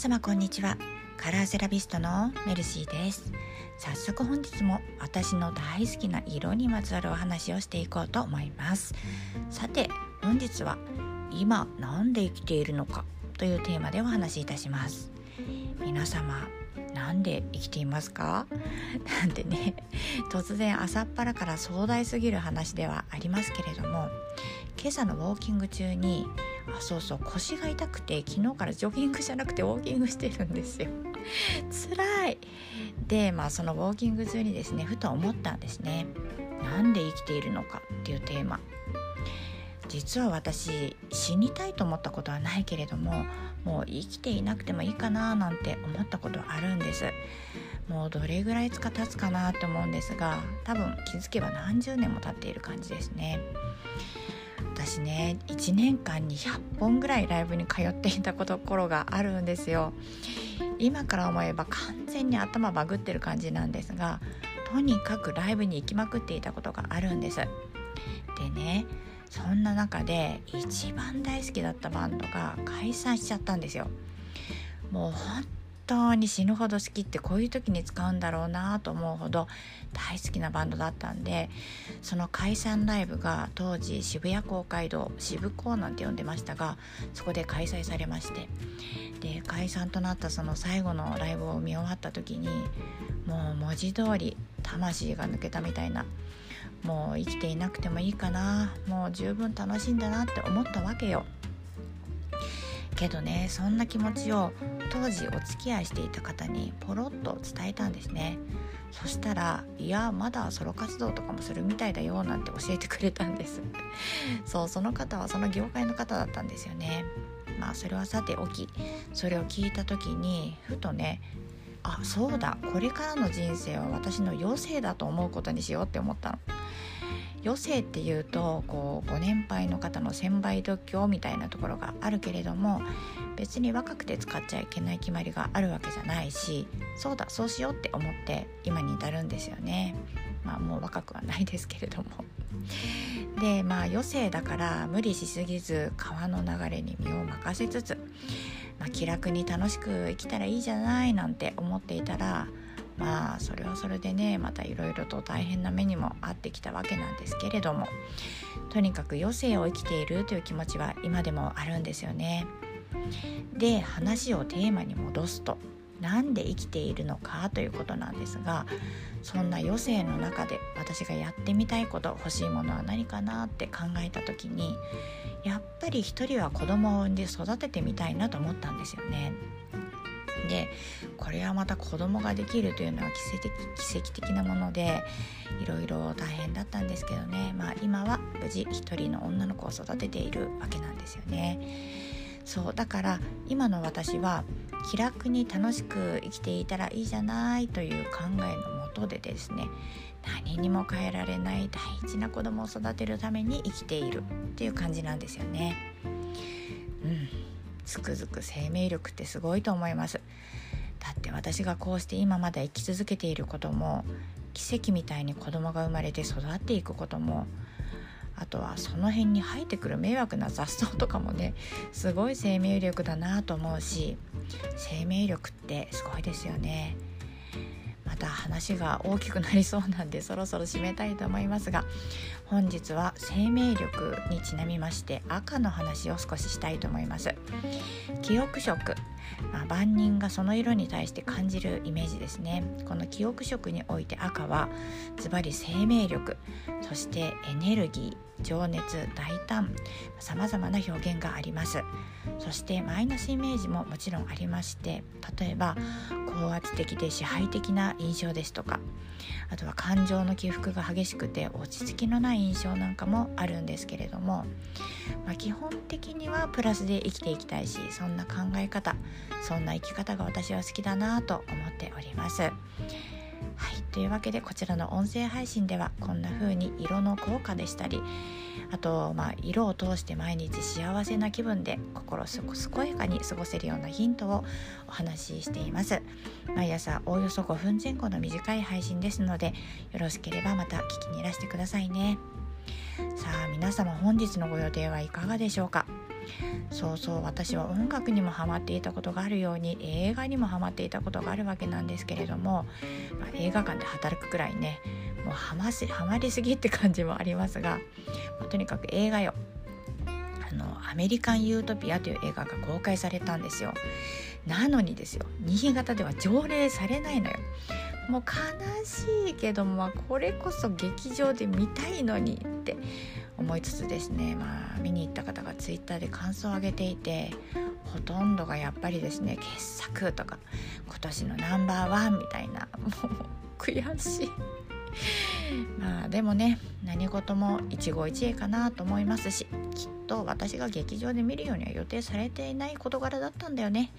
様こんにちは。カラーセラピストのメルシーです。早速本日も私の大好きな色にまつわるお話をしていこうと思います。さて本日は今何で生きているのかというテーマでお話しいたします。皆様なんで生きていますか？なんてね突然朝っぱらから壮大すぎる話ではありますけれども今朝のウォーキング中にあそうそう腰が痛くて昨日からジョギングじゃなくてウォーキングしてるんですよ。辛い。でまあそのウォーキング中にですねふと思ったんですね。なんで生きているのか？っていうテーマ。実は私死にたいと思ったことはないけれどももう生きていなくてもいいかななんて思ったことあるんです。もうどれぐらいつか経つかなって思うんですが多分気づけば何十年も経っている感じですね。私ね1年間に100本ぐらいライブに通っていたところがあるんですよ。今から思えば完全に頭バグってる感じなんですがとにかくライブに行きまくっていたことがあるんです。でねそんな中で一番大好きだったバンドが解散しちゃったんですよ。もう本当に死ぬほど好きってこういう時に使うんだろうなと思うほど大好きなバンドだったんでその解散ライブが当時渋谷公会堂渋港なんて呼んでましたがそこで開催されましてで解散となったその最後のライブを見終わった時にもう文字通り魂が抜けたみたいなもう生きていなくてもいいかなもう十分楽しいんだなって思ったわけよ。けどねそんな気持ちを当時お付き合いしていた方にポロッと伝えたんですね。そしたら「いやまだソロ活動とかもするみたいだよ」なんて教えてくれたんです。そうその方はその業界の方だったんですよね。まあそれはさておきそれを聞いた時にふとねあそうだこれからの人生は私の余生だと思うことにしようって思ったの。余生っていうとこうご年配の方の1000倍度胸みたいなところがあるけれども別に若くて使っちゃいけない決まりがあるわけじゃないしそうだそうしようって思って今に至るんですよね。まあもう若くはないですけれども。でまあ余生だから無理しすぎず川の流れに身を任せつつ、まあ、気楽に楽しく生きたらいいじゃないなんて思っていたらまあそれはそれでねまたいろいろと大変な目にも遭ってきたわけなんですけれどもとにかく余生を生きているという気持ちは今でもあるんですよね。で話をテーマに戻すとなんで生きているのかということなんですがそんな余生の中で私がやってみたいこと欲しいものは何かなって考えた時にやっぱり一人は子供を産んで育ててみたいなと思ったんですよね。でこれはまた子供ができるというのは奇跡的奇跡的なものでいろいろ大変だったんですけどね、まあ、今は無事一人の女の子を育てているわけなんですよね。そうだから今の私は気楽に楽しく生きていたらいいじゃないという考えのもとでですね何にも変えられない大事な子供を育てるために生きているっていう感じなんですよね。うんつくづく生命力ってすごいと思いますだって私がこうして今まだ生き続けていることも奇跡みたいに子供が生まれて育っていくこともあとはその辺に生えてくる迷惑な雑草とかもねすごい生命力だなと思うし生命力ってすごいですよね。た話が大きくなりそうなんでそろそろ締めたいと思いますが本日は生命力にちなみまして赤の話を少ししたいと思います。記憶色、まあ、万人がその色に対して感じるイメージですね。この記憶色において赤はズバリ生命力そしてエネルギー情熱大胆さまざまな表現があります。そしてマイナスイメージももちろんありまして例えば高圧的で支配的な印象ですとかあとは感情の起伏が激しくて落ち着きのない印象なんかもあるんですけれども、まあ、基本的にはプラスで生きていきたいしそんな考え方そんな生き方が私は好きだなと思っております。はいというわけでこちらの音声配信ではこんな風に色の効果でしたりあと、まあ、色を通して毎日幸せな気分で心健やかに過ごせるようなヒントをお話ししています毎朝おおよそ5分前後の短い配信ですのでよろしければまた聞きにいらしてくださいねさあ皆様本日のご予定はいかがでしょうか？そうそう私は音楽にもハマっていたことがあるように映画にもハマっていたことがあるわけなんですけれども、まあ、映画館で働くくらいねもうハマしハマりすぎって感じもありますが、まあ、とにかく映画よ。あのアメリカン・ユートピアという映画が公開されたんですよ。なのにですよ新潟では上映されないのよ。もう悲しいけどもこれこそ劇場で見たいのにって思いつつですね。まあ見に行った方がツイッターで感想を上げていてほとんどがやっぱりですね傑作とか今年のナンバーワンみたいなもう悔しい。まあでもね何事も一期一会かなと思いますしきっと私が劇場で見るようには予定されていない事柄だったんだよね。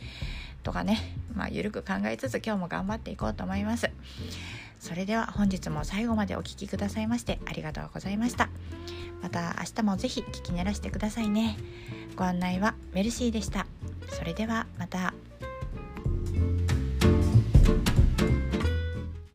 とかね、まあ、ゆるく考えつつ今日も頑張っていこうと思います。それでは本日も最後までお聴きくださいましてありがとうございました。また明日もぜひ聞き慣らしてくださいね。ご案内はメルシーでした。それではまた。